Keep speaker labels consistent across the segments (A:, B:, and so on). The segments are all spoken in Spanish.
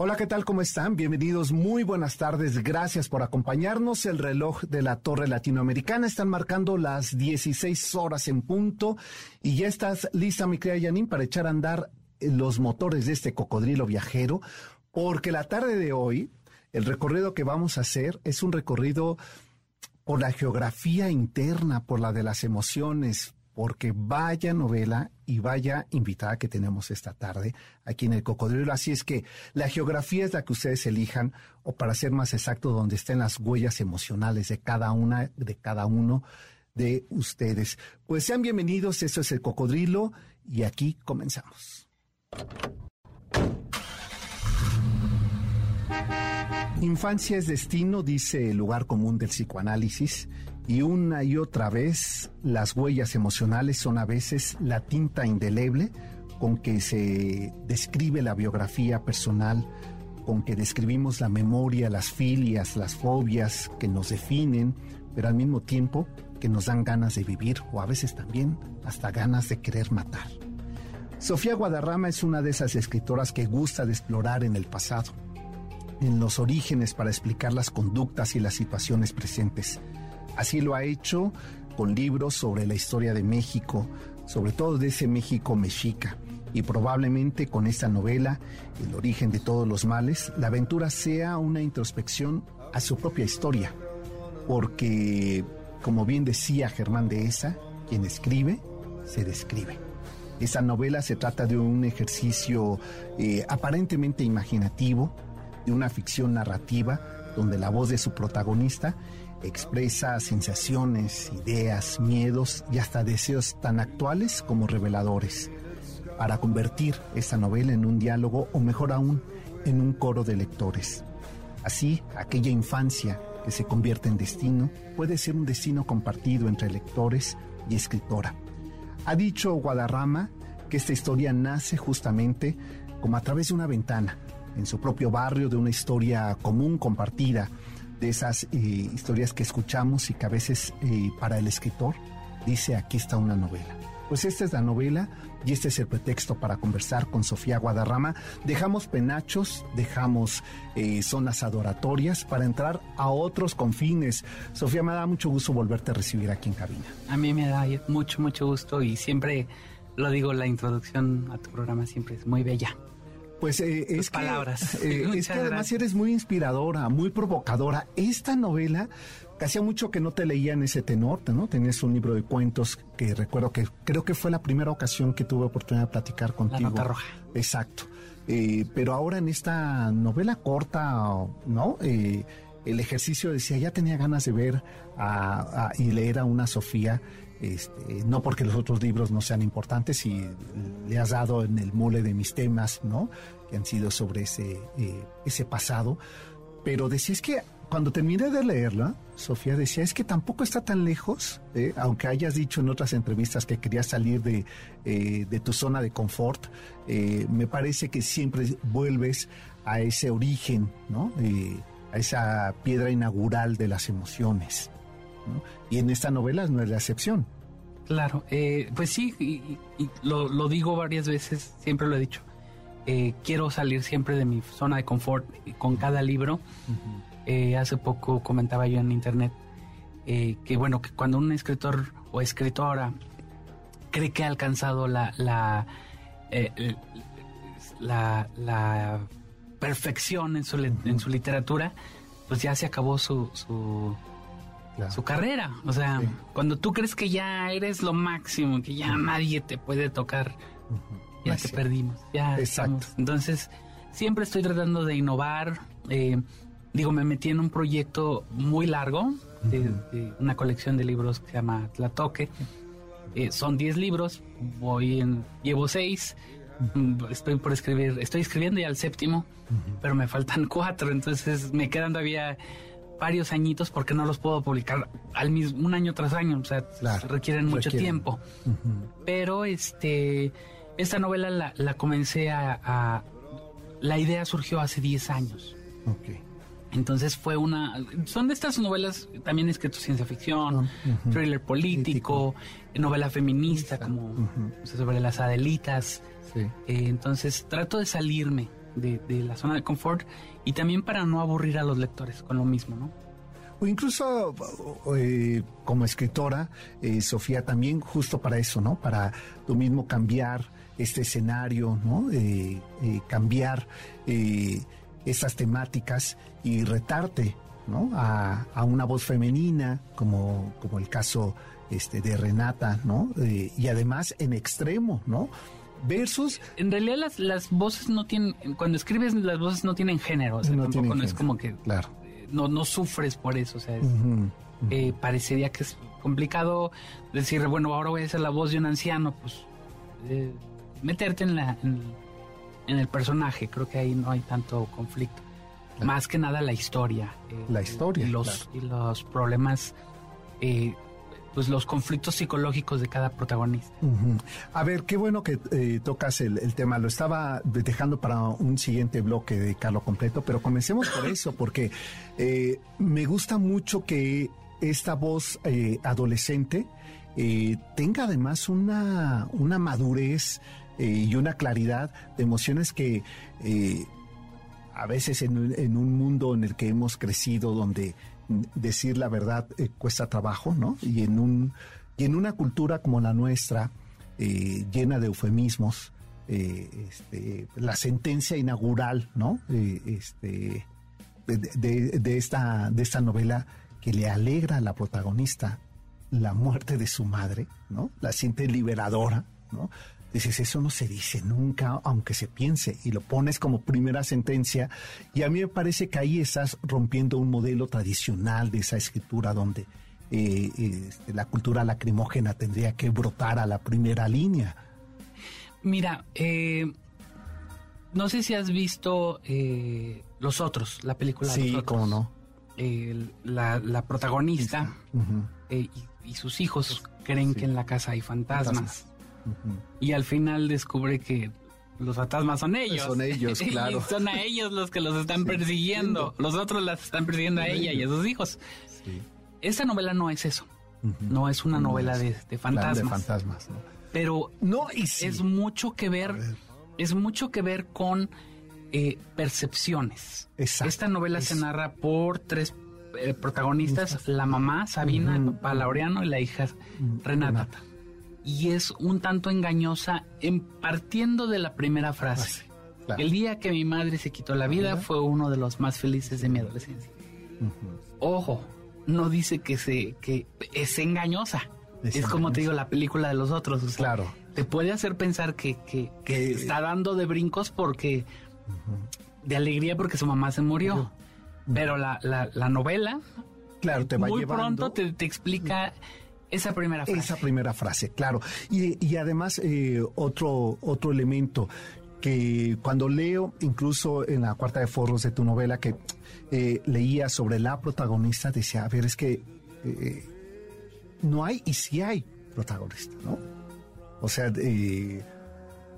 A: Hola, ¿qué tal? ¿Cómo están? Bienvenidos, muy buenas tardes. Gracias por acompañarnos. El reloj de la Torre Latinoamericana están marcando las 16 horas en punto y ya estás lista, mi querida Yanin, para echar a andar los motores de este cocodrilo viajero, porque la tarde de hoy, el recorrido que vamos a hacer es un recorrido por la geografía interna, por la de las emociones, porque vaya novela y vaya invitada que tenemos esta tarde aquí en el Cocodrilo. Así es que la geografía es la que ustedes elijan, o para ser más exacto, donde estén las huellas emocionales de cada una, de cada uno de ustedes. Pues sean bienvenidos, eso es el Cocodrilo y aquí comenzamos. Infancia es destino, dice el lugar común del psicoanálisis, y una y otra vez las huellas emocionales son a veces la tinta indeleble con que se describe la biografía personal, con que describimos la memoria, las filias, las fobias que nos definen, pero al mismo tiempo que nos dan ganas de vivir o a veces también hasta ganas de querer matar. Sofía Guadarrama es una de esas escritoras que gusta de explorar en el pasado en los orígenes para explicar las conductas y las situaciones presentes. Así lo ha hecho con libros sobre la historia de México, sobre todo de ese México mexica. Y probablemente con esta novela, El origen de todos los males, la aventura sea una introspección a su propia historia. Porque, como bien decía Germán de Esa, quien escribe, se describe. Esa novela se trata de un ejercicio eh, aparentemente imaginativo, de una ficción narrativa donde la voz de su protagonista expresa sensaciones, ideas, miedos y hasta deseos tan actuales como reveladores, para convertir esta novela en un diálogo o mejor aún, en un coro de lectores. Así, aquella infancia que se convierte en destino puede ser un destino compartido entre lectores y escritora. Ha dicho Guadarrama que esta historia nace justamente como a través de una ventana, en su propio barrio, de una historia común, compartida, de esas eh, historias que escuchamos y que a veces eh, para el escritor dice aquí está una novela. Pues esta es la novela y este es el pretexto para conversar con Sofía Guadarrama. Dejamos penachos, dejamos eh, zonas adoratorias para entrar a otros confines. Sofía, me da mucho gusto volverte a recibir aquí en cabina.
B: A mí me da mucho, mucho gusto y siempre lo digo, la introducción a tu programa siempre es muy bella.
A: Pues eh, es,
B: palabras.
A: Que, eh, es que además eres muy inspiradora, muy provocadora. Esta novela, que hacía mucho que no te leía en ese tenor, ¿no? Tenías un libro de cuentos que recuerdo que creo que fue la primera ocasión que tuve oportunidad de platicar contigo.
B: La nota roja.
A: Exacto. Eh, pero ahora en esta novela corta, ¿no? Eh, el ejercicio decía, ya tenía ganas de ver a, a, y leer a una Sofía este, no porque los otros libros no sean importantes y le has dado en el mole de mis temas, ¿no? Que han sido sobre ese, eh, ese pasado. Pero decía, es que cuando terminé de leerla, Sofía decía, es que tampoco está tan lejos, ¿eh? aunque hayas dicho en otras entrevistas que querías salir de, eh, de tu zona de confort, eh, me parece que siempre vuelves a ese origen, ¿no? A esa piedra inaugural de las emociones. ¿No? Y en esta novela no es la excepción.
B: Claro, eh, pues sí, y, y lo, lo, digo varias veces, siempre lo he dicho. Eh, quiero salir siempre de mi zona de confort con cada libro. Uh -huh. eh, hace poco comentaba yo en internet que bueno, que cuando un escritor o escritora cree que ha alcanzado la, la, la, la perfección en su, uh -huh. en su literatura, pues ya se acabó su, su Claro. su carrera. O sea, sí. cuando tú crees que ya eres lo máximo, que ya nadie te puede tocar, uh -huh. ya te perdimos. Ya
A: Exacto.
B: Estamos. Entonces, siempre estoy tratando de innovar. Eh, digo, me metí en un proyecto muy largo, de, de, una colección de libros que se llama Tlatoque. Eh, son 10 libros, voy en, llevo 6. Estoy por escribir, estoy escribiendo ya el séptimo, pero me faltan cuatro, entonces me quedan todavía varios añitos porque no los puedo publicar al mismo un año tras año, o sea, requieren mucho tiempo. Pero este esta novela la, la comencé a, la idea surgió hace 10 años. Entonces fue una... Son de estas novelas también escrito ciencia ficción, thriller político, novela feminista, como sobre las Adelitas. Eh, entonces trato de salirme de, la zona de confort y también para no aburrir a los lectores con lo mismo, ¿no?
A: O incluso eh, como escritora, eh, Sofía, también justo para eso, ¿no? Para lo mismo cambiar este escenario, ¿no? cambiar esas temáticas y retarte, ¿no? A, una voz femenina, como, como el caso este, de Renata, ¿no? y además en extremo, ¿no? Versus...
B: En realidad las, las voces no tienen, cuando escribes las voces no tienen género, o sea, no tampoco no es como que
A: claro.
B: no, no sufres por eso, o sea, eh, parecería que es complicado decir, bueno, ahora voy a ser la voz de un anciano, pues eh, meterte en, la, en, el personaje, creo que ahí no hay tanto conflicto. Más que nada la historia.
A: Eh, la historia.
B: Y los, y los problemas eh, pues los conflictos psicológicos de cada protagonista.
A: A ver, qué bueno que eh, tocas el, tema. Lo estaba dejando para un siguiente bloque de Carlo Completo, pero comencemos por eso, porque eh, me gusta mucho que esta voz eh, adolescente tenga además una, una madurez y una claridad de emociones que a veces en, en un mundo en el que hemos crecido, donde decir la verdad eh, cuesta trabajo, ¿no? Y en, un, y en una cultura como la nuestra, eh, llena de eufemismos, eh, este, la sentencia inaugural, ¿no? este, de, esta, de esta novela que le alegra a la protagonista la muerte de su madre, ¿no? La siente liberadora, ¿no? Dices, eso no se dice nunca, aunque se piense, y lo pones como primera sentencia, y a mí me parece que ahí estás rompiendo un modelo tradicional de esa escritura donde eh, este, la cultura lacrimógena tendría que brotar a la primera línea.
B: Mira, eh, no sé si has visto eh, Los Otros, la película
A: sí,
B: Los Otros.
A: cómo no.
B: la, protagonista y, sus hijos creen que en la casa hay fantasmas. Y al final descubre que los fantasmas son ellos.
A: Son ellos, claro.
B: son a ellos los que los están persiguiendo. Los otros las están persiguiendo a ella y a sus hijos. Esta novela no es eso. No es una novela de, fantasmas.
A: De fantasmas,
B: Pero no, es mucho que ver, es mucho que ver con eh, percepciones. Esta novela se narra por tres eh, protagonistas, la mamá Sabina, el papá Laureano y la hija Renata y es un tanto engañosa en partiendo de la primera frase. El día que mi madre se quitó la vida fue uno de los más felices de mi adolescencia. Ojo, no dice que se que es engañosa. Es, como te digo la película de los otros.
A: claro.
B: Te puede hacer pensar que, que, está dando de brincos porque de alegría porque su mamá se murió. Pero la, la, novela
A: claro, te va
B: muy pronto te, te explica esa primera frase.
A: Esa primera frase, claro. Y, además, eh, otro, otro elemento que cuando leo, incluso en la cuarta de foros de tu novela, que eh, leía sobre la protagonista, decía, a ver, es que eh, no hay y sí hay protagonista, ¿no? O sea, en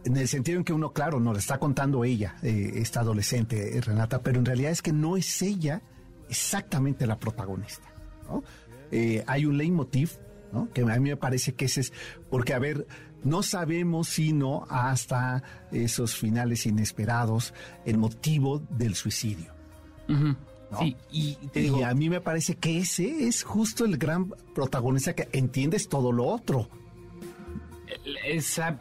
A: el sentido en que uno, claro, nos está contando ella, esta adolescente, Renata, pero en realidad es que no es ella exactamente la protagonista, hay un leitmotiv que a mí me parece que ese es, porque a ver, no sabemos sino hasta esos finales inesperados el motivo del suicidio.
B: Sí, y,
A: y a mí me parece que ese es justo el gran protagonista que entiendes todo lo otro.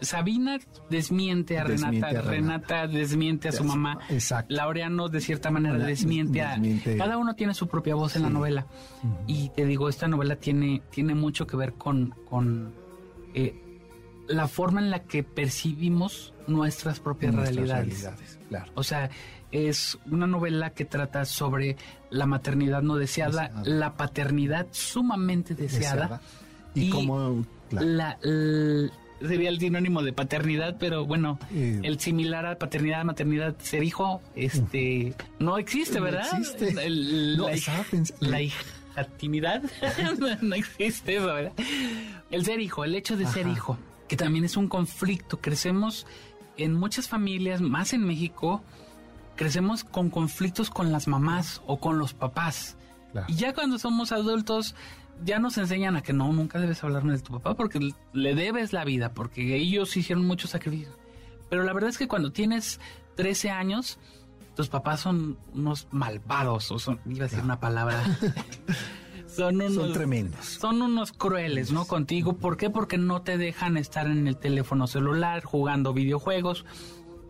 B: Sabina desmiente a Renata, Renata desmiente a su mamá,
A: Exacto.
B: Laureano de cierta manera desmiente, a... Cada uno tiene su propia voz en la novela. Y te digo, esta novela tiene, tiene mucho que ver con, con eh, la forma en la que percibimos nuestras propias realidades. O sea, es una novela que trata sobre la maternidad no deseada, la paternidad sumamente deseada.
A: Y,
B: la, sería el sinónimo de paternidad, pero bueno,
A: Eh.
B: el similar a paternidad, maternidad, ser hijo, este, no existe,
A: No
B: ¿verdad?
A: existe.
B: El-
A: No,
B: la, la hijatimidad, no, no existe eso, ¿verdad? El ser hijo, el hecho de ser hijo, que también es un conflicto. Crecemos en muchas familias, más en México, crecemos con conflictos con las mamás o con los papás.
A: Claro.
B: Y ya cuando somos adultos, ya nos enseñan a que no, nunca debes hablarme de tu papá porque le debes la vida, porque ellos hicieron muchos sacrificios. Pero la verdad es que cuando tienes 13 años, tus papás son unos malvados, o son, iba a decir una palabra. son unos,
A: Son tremendos.
B: son unos crueles, ¿no? Contigo. ¿Por qué? Porque no te dejan estar en el teléfono celular jugando videojuegos.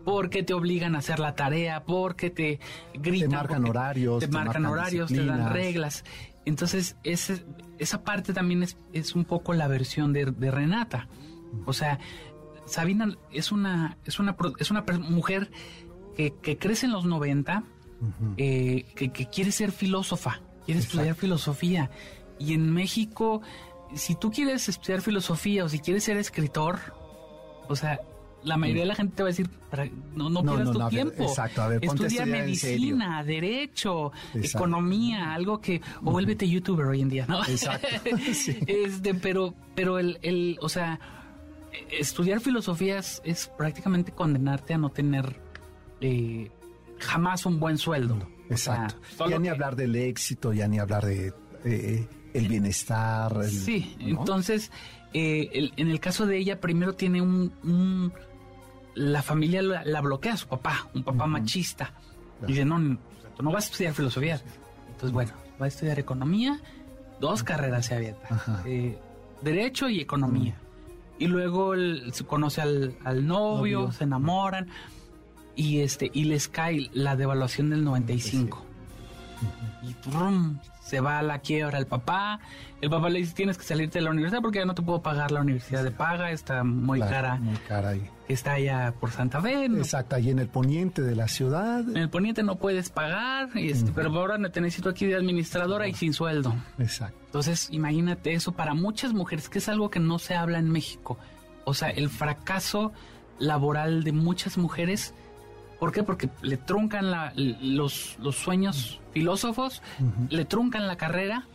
B: Porque te obligan a hacer la tarea, porque te gritan.
A: Te marcan horarios,
B: Te
A: te
B: marcan
A: marcan
B: horarios, te dan reglas. Entonces, ese- esa parte también es, es un poco la versión de, de Renata. O sea, Sabina es una, es una, es una mujer que, que crece en los 90, eh, que, que quiere ser filósofa, quiere estudiar filosofía. Y en México, si tú quieres estudiar filosofía o si quieres ser escritor, o sea, la mayoría de la gente te va a decir, "Para- no, no,
A: No,
B: pierdas
A: no,
B: tu
A: no, a ver,
B: tiempo.
A: exacto, a ver, ponte a
B: Estudia
A: estudiar en serio".
B: medicina, derecho,
A: Exacto.
B: economía, algo que... O vuélvete youtuber hoy en día, ¿no?
A: Exacto, sí.
B: Este, pero, pero el, el, o sea, estudiar filosofía es, es prácticamente condenarte a no tener eh, jamás un buen sueldo. O sea,
A: Exacto. ya ni
B: que-
A: hablar del éxito, ya ni hablar de eh, el bienestar. el-
B: Sí,
A: ¿no?
B: entonces, eh, el- en el caso de ella, primero tiene un... un- la familia la, la bloquea a su papá, un papá machista.
A: Claro.
B: Y dice, no, no, tú no vas a estudiar filosofía. Entonces, bueno, va a estudiar economía, dos carreras se avienta.
A: Ajá.
B: eh, derecho y economía. Y luego el- se conoce al, al novio,
A: Novio.
B: se enamoran y este y les cae la devaluación del 95. Y ¡trum! Se va a la quiebra el papá. El papá le dice, tienes que salirte de la universidad porque ya no te puedo pagar la universidad de paga, está muy
A: Claro,
B: cara,
A: Muy cara ahí.
B: está allá por Santa Fe. no-
A: Exacto, ahí en el poniente de la ciudad.
B: en el poniente no puedes pagar, y este, pero ahora te necesito aquí de administradora y sin sueldo.
A: Exacto.
B: Entonces, imagínate eso para muchas mujeres, que es algo que no se habla en México. O sea, el fracaso laboral de muchas mujeres. ¿Por qué? Porque le truncan la- los, los sueños filósofos, le truncan la carrera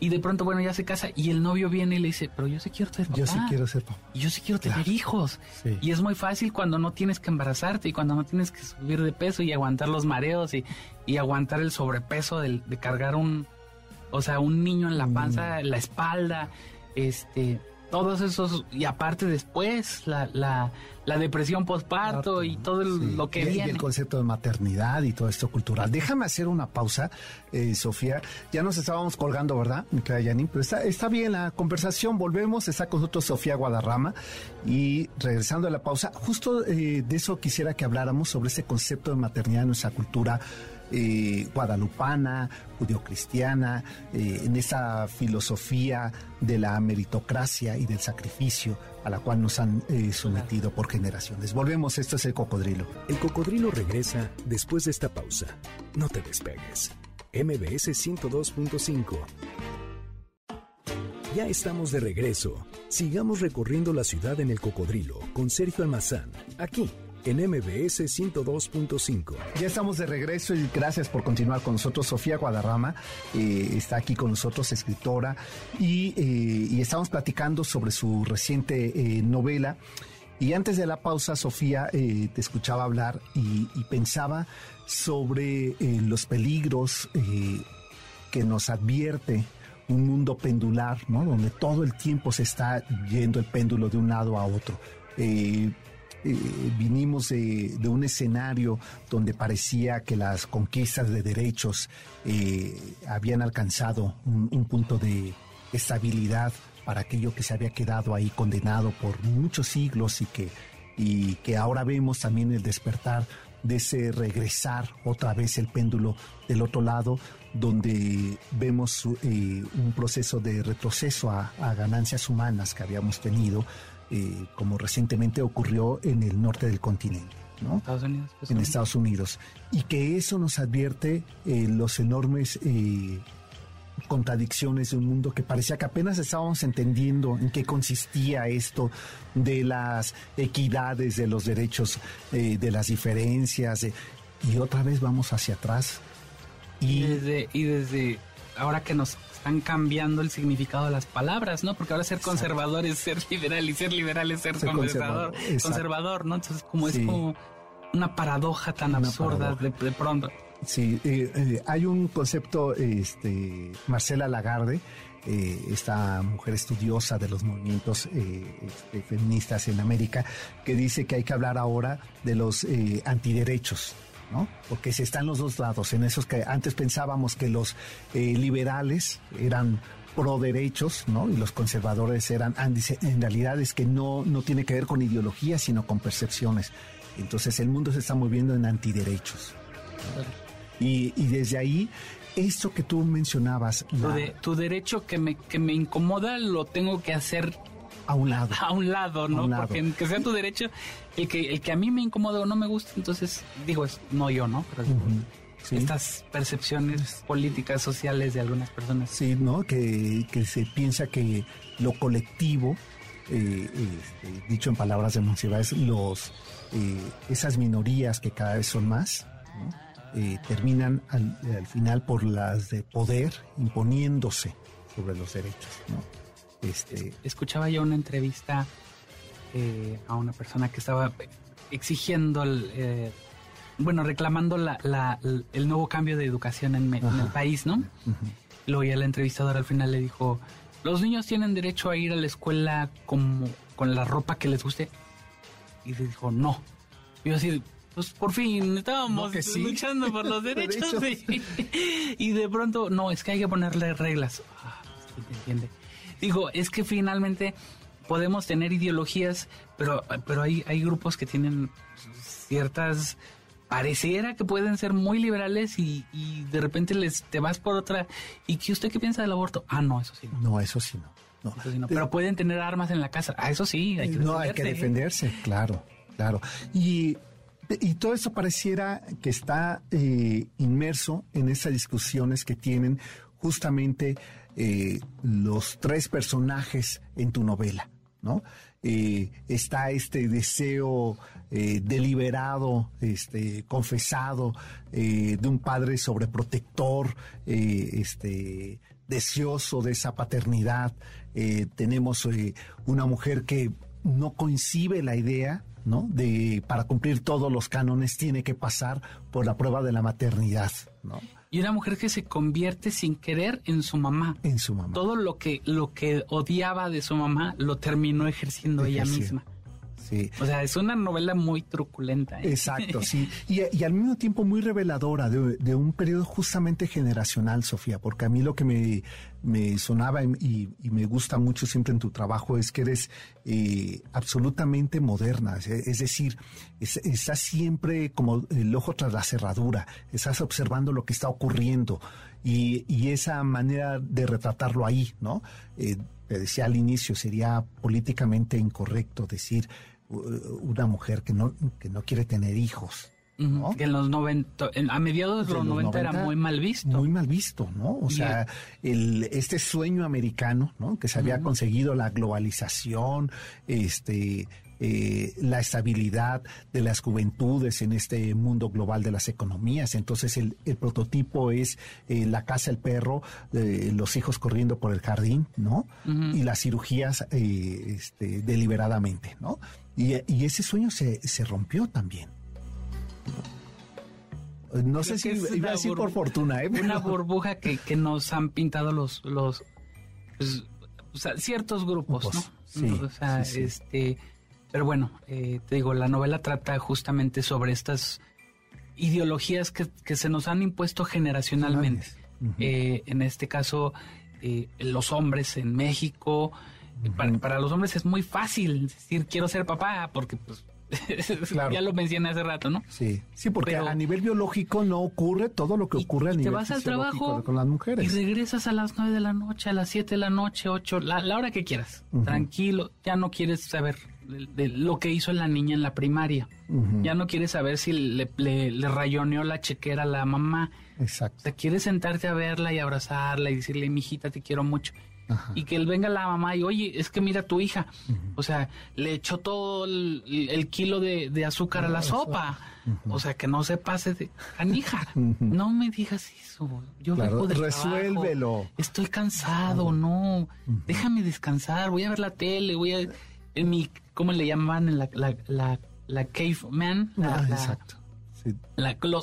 B: y de pronto, bueno, ya se casa y el novio viene y le dice, pero yo sí quiero ser papá.
A: Yo sí quiero ser papá.
B: Y yo sí quiero tener
A: Claro.
B: hijos.
A: Sí.
B: Y es muy fácil cuando no tienes que embarazarte y cuando no tienes que subir de peso y aguantar los mareos y, y aguantar el sobrepeso del- de, cargar un, o sea, un niño en la panza, en la espalda, este, todos esos, y aparte después la, la, la depresión postparto y todo el-
A: Sí.
B: lo que
A: y, y
B: viene.
A: el concepto de maternidad y todo esto cultural. Déjame hacer una pausa, eh, Sofía. Ya nos estábamos colgando, ¿verdad, mi querida Janine? Pero está, está bien la conversación. Volvemos. Está con nosotros Sofía Guadarrama. Y regresando a la pausa, justo eh, de eso quisiera que habláramos sobre ese concepto de maternidad en nuestra cultura eh, guadalupana, judio-cristiana, eh, en esa filosofía de la meritocracia y del sacrificio a la cual nos han eh, sometido por generaciones. Volvemos, esto es el cocodrilo.
C: El cocodrilo regresa después de esta pausa. No te despegues. MBS 102.5. Ya estamos de regreso. Sigamos recorriendo la ciudad en el cocodrilo con Sergio Almazán, aquí en MBS 102.5.
A: Ya estamos de regreso y gracias por continuar con nosotros. Sofía Guadarrama eh, está aquí con nosotros, escritora, y, eh, estamos platicando sobre su reciente eh, novela. Y antes de la pausa, Sofía, te escuchaba hablar y, pensaba sobre los peligros que nos advierte un mundo pendular, ¿no? Donde todo el tiempo se está yendo el péndulo de un lado a otro. Eh, vinimos de, de un escenario donde parecía que las conquistas de derechos eh, habían alcanzado un, un punto de estabilidad para aquello que se había quedado ahí condenado por muchos siglos y que, y que ahora vemos también el despertar de ese regresar otra vez el péndulo del otro lado, donde vemos eh, un proceso de retroceso a, ganancias humanas que habíamos tenido, eh, como recientemente ocurrió en el norte del continente. ¿no?
B: Estados Unidos, pues,
A: en. Estados Unidos. Y que eso nos advierte eh, los enormes eh, contradicciones de un mundo que parecía que apenas estábamos entendiendo en qué consistía esto de las equidades, de los derechos, eh, de las diferencias, y otra vez vamos hacia atrás.
B: Y, desde, y desde ahora que nos están cambiando el significado de las palabras, ¿no? Porque ahora ser conservador es ser liberal y ser liberal es ser, conservador, conservador, ¿no? Entonces como es como una paradoja tan absurda de, pronto.
A: Sí, eh, eh, hay un concepto, este, Marcela Lagarde, eh, esta mujer estudiosa de los movimientos este, feministas en América, que dice que hay que hablar ahora de los antiderechos. ¿No? Porque se están los dos lados, en esos que antes pensábamos que los eh, liberales eran pro derechos, ¿no? Y los conservadores eran, en realidad es que no, no tiene que ver con ideología, sino con percepciones. Entonces el mundo se está moviendo en antiderechos. Y, y desde ahí, esto que tú mencionabas...
B: Tu, derecho que me, que me incomoda lo tengo que hacer
A: a un lado.
B: A un lado, ¿no? Porque que sea tu derecho, el que, el que a mí me incomoda o no me gusta, entonces digo, es no yo, ¿no? Pero estas percepciones políticas, sociales de algunas personas.
A: Sí, ¿no? Que, se piensa que lo colectivo, eh, este, dicho en palabras de Monsiváis, los, eh, esas minorías que cada vez son más, eh, terminan al, al, final por las de poder imponiéndose sobre los derechos, ¿no?
B: Este, escuchaba yo una entrevista eh, a una persona que estaba exigiendo, el, eh, bueno, reclamando la, el nuevo cambio de educación en, el país, ¿no? Luego ya la entrevistadora al final le dijo, los niños tienen derecho a ir a la escuela como, con la ropa que les guste. Y le dijo, no. Y yo así, pues por fin estábamos luchando por los derechos. y, de pronto, no, es que hay que ponerle reglas. Ah, entiende. Digo, es que finalmente podemos tener ideologías, pero, pero hay, hay grupos que tienen ciertas pareciera que pueden ser muy liberales y, de repente les te vas por otra. Y que usted qué piensa del aborto ah no eso sí
A: no, no eso sí no,
B: pero pueden tener armas en la casa. Ah eso sí
A: hay que no hay que defenderse claro claro. Y y todo eso pareciera que está eh, inmerso en esas discusiones que tienen justamente eh, los tres personajes en tu novela, ¿no? Eh, está este deseo eh, deliberado, este, confesado de un padre sobreprotector, este, deseoso de esa paternidad. tenemos una mujer que no coincide la idea ¿no? De para cumplir todos los cánones tiene que pasar por la prueba de la maternidad, ¿no?
B: Y una mujer que se convierte sin querer en su mamá.
A: En su mamá.
B: Todo lo que, lo que odiaba de su mamá lo terminó ejerciendo ella misma. Sí. O sea, es una novela muy truculenta.
A: ¿eh? Exacto, sí. Y, al mismo tiempo muy reveladora de, un periodo justamente generacional, Sofía, porque a mí lo que me, me sonaba y, me gusta mucho siempre en tu trabajo es que eres eh, absolutamente moderna, es, decir, estás siempre como el ojo tras la cerradura, estás observando lo que está ocurriendo y, y esa manera de retratarlo ahí, ¿no? Eh, te decía al inicio, sería políticamente incorrecto decir una mujer que no, que no quiere tener hijos.
B: Que en los 90, a mediados de los, 90, era muy mal visto.
A: Muy mal visto, ¿no? O sea, el, este sueño americano, ¿no? Que se había conseguido la globalización, este, eh, la estabilidad de las juventudes en este mundo global de las economías. Entonces el, prototipo es eh, la casa, el perro, eh, los hijos corriendo por el jardín, ¿no? Y las cirugías este, deliberadamente, ¿no? Y, ese sueño se, se rompió también. No sé si iba a decir por fortuna, ¿eh?
B: Una burbuja que, que, nos han pintado los, los pues, o sea, ciertos grupos, ¿no? Sí, o sea, este, pero bueno, eh, te digo, la novela trata justamente sobre estas ideologías que, que se nos han impuesto generacionalmente. Eh, en este caso, eh, los hombres en México, para, para, los hombres es muy fácil decir quiero ser papá porque pues ya lo mencioné hace rato, ¿no?
A: Sí, sí, porque a nivel biológico no ocurre todo lo que ocurre a nivel
B: te vas al trabajo
A: con las mujeres.
B: Y regresas a las nueve de la noche, a las siete de la noche, ocho, la, hora que quieras. Tranquilo, ya no quieres saber de, lo que hizo la niña en la primaria. Ya no quieres saber si le, le, rayoneó la chequera a la mamá.
A: Exacto.
B: O sea, quieres sentarte a verla y abrazarla y decirle, mijita, te quiero mucho. Y que él venga la mamá y, oye, es que mira tu hija. O sea, le echó todo el, kilo de, azúcar a la sopa. O sea, que no se pase de canija. No me digas eso. Yo
A: claro, resuélvelo.
B: Estoy cansado, no. Déjame descansar. Voy a ver la tele, voy a en mi, ¿cómo le llamaban? En la, la, la, la caveman.
A: Ah, exacto.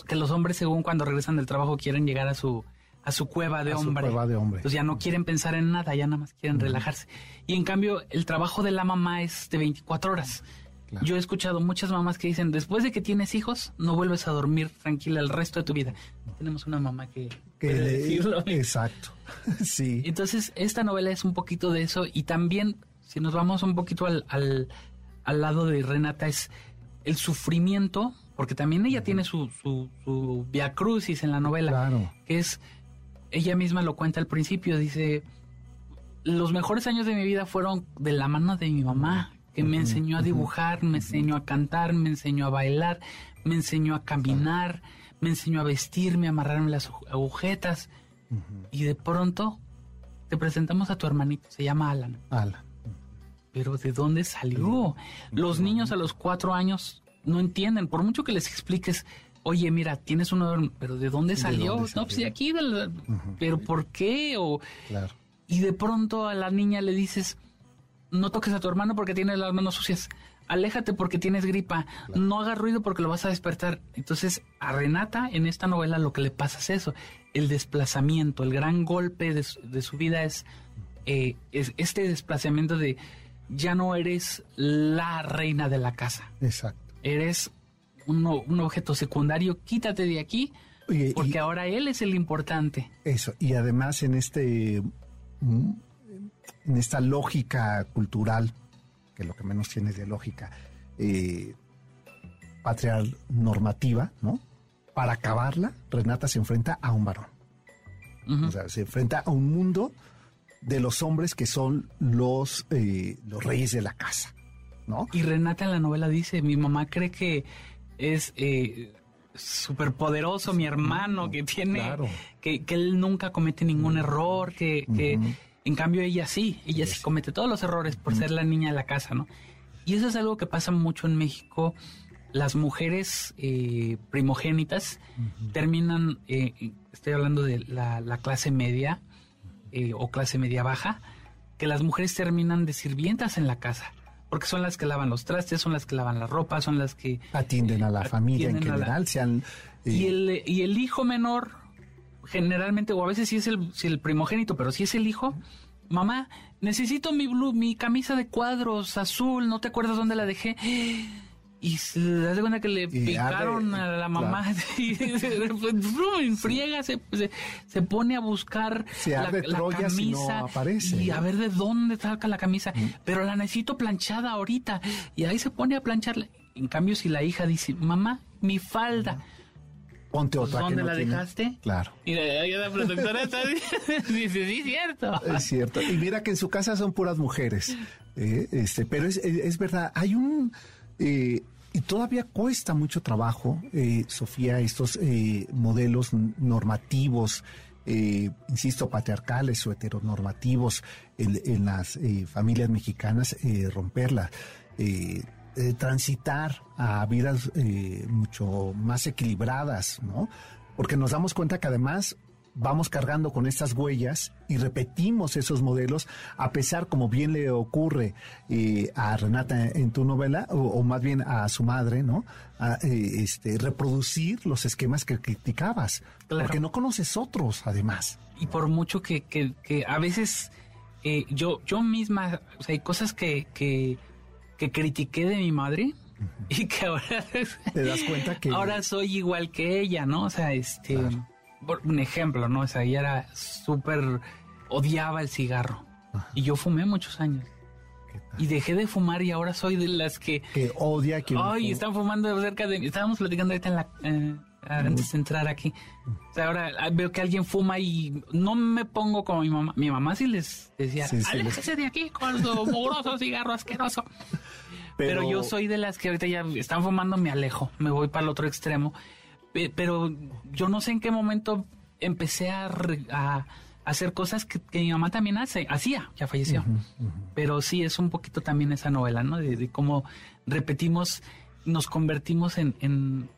B: que los hombres, según cuando regresan del trabajo, quieren llegar a su, a su cueva de hombre.
A: Su cueva de hombre.
B: Entonces ya no quieren pensar en nada, ya nada más quieren relajarse. Y en cambio, el trabajo de la mamá es de 24 horas. Yo he escuchado muchas mamás que dicen, después de que tienes hijos, no vuelves a dormir tranquila el resto de tu vida. Tenemos una mamá que...
A: que decirlo. Exacto, sí.
B: Entonces, esta novela es un poquito de eso y también si nos vamos un poquito al, al, lado de Renata, es el sufrimiento, porque también ella tiene su, su, su via crucis en la novela, que es, ella misma lo cuenta al principio, dice, los mejores años de mi vida fueron de la mano de mi mamá, que me enseñó a dibujar, me enseñó a cantar, me enseñó a bailar, me enseñó a caminar, me enseñó a vestirme, a amarrarme las agujetas. Y de pronto te presentamos a tu hermanito, se llama Alan.
A: Alan
B: pero ¿de dónde salió? Los niños a los cuatro años no entienden, por mucho que les expliques, oye, mira, tienes uno, pero ¿de dónde salió? No, pues de aquí, pero ¿por qué? O, Y de pronto a la niña le dices, no toques a tu hermano porque tiene las manos sucias, aléjate porque tienes gripa, no hagas ruido porque lo vas a despertar. Entonces, a Renata en esta novela lo que le pasa es eso, el desplazamiento, el gran golpe de su, vida es, eh, es este desplazamiento de ya no eres la reina de la casa.
A: Exacto.
B: Eres un, objeto secundario, quítate de aquí, porque ahora él es el importante.
A: Eso, y además en este mm, en esta lógica cultural, que lo que menos tiene es de lógica, eh, normativa, ¿no? Para acabarla, Renata se enfrenta a un varón. O sea, se enfrenta a un mundo de los hombres que son los, eh, los reyes de la casa, ¿no?
B: Y Renata en la novela dice, mi mamá cree que es eh, súper poderoso mi hermano, que tiene, que, que, él nunca comete ningún error, que, que en cambio ella sí, ella sí comete todos los errores por ser la niña de la casa, ¿no? Y eso es algo que pasa mucho en México. Las mujeres eh, primogénitas terminan, eh, estoy hablando de la, la clase media, eh, o clase media baja, que las mujeres terminan de sirvientas en la casa, porque son las que lavan los trastes, son las que lavan la ropa, son las que
A: atienden a la familia en general, sean
B: y el y el hijo menor generalmente o a veces sí es el, si el primogénito, pero si es el hijo, mamá, necesito mi blue, mi camisa de cuadros azul, ¿no te acuerdas dónde la dejé? Y se das cuenta que le picaron a la mamá y friega se, se, pone a buscar la, camisa y a ver de dónde saca la camisa pero la necesito planchada ahorita y ahí se pone a plancharla en cambio si la hija dice mamá mi falda
A: Ponte otra
B: ¿Dónde la dejaste?
A: Claro.
B: Y la, protectora está dice, sí, cierto.
A: Es cierto. Y mira que en su casa son puras mujeres. Eh, este, pero es, es, verdad, hay un eh, y todavía cuesta mucho trabajo, eh, Sofía, estos eh, modelos normativos, eh, insisto, patriarcales o heteronormativos en, las familias mexicanas, romperla, transitar a vidas mucho más equilibradas, ¿no? Porque nos damos cuenta que además vamos cargando con estas huellas y repetimos esos modelos, a pesar, como bien le ocurre eh, a Renata en tu novela, o, más bien a su madre, ¿no? A, eh, este, reproducir los esquemas que criticabas, porque no conoces otros, además.
B: Y por mucho que, que, que a veces eh, yo, yo misma, o sea, hay cosas que, que, que critiqué de mi madre, y que ahora
A: te das cuenta que
B: ahora soy igual que ella, ¿no? O sea, este un ejemplo, ¿no? O sea, ella era súper, odiaba el cigarro. Y yo fumé muchos años. Y dejé de fumar y ahora soy de las que...
A: Que odia que...
B: Ay, están fumando cerca de... Estábamos platicando ahorita en la... Eh, antes de entrar aquí. O sea, ahora veo que alguien fuma y no me pongo como mi mamá. Mi mamá sí les decía, sí, aléjese de aquí con su mugroso cigarro asqueroso. Pero... yo soy de las que ahorita ya están fumando, me alejo, me voy para el otro extremo. Pero yo no sé en qué momento empecé a, hacer cosas que, mi mamá también hace, hacía, ya falleció. Pero sí es un poquito también esa novela, ¿no? De, cómo repetimos, nos convertimos en, en,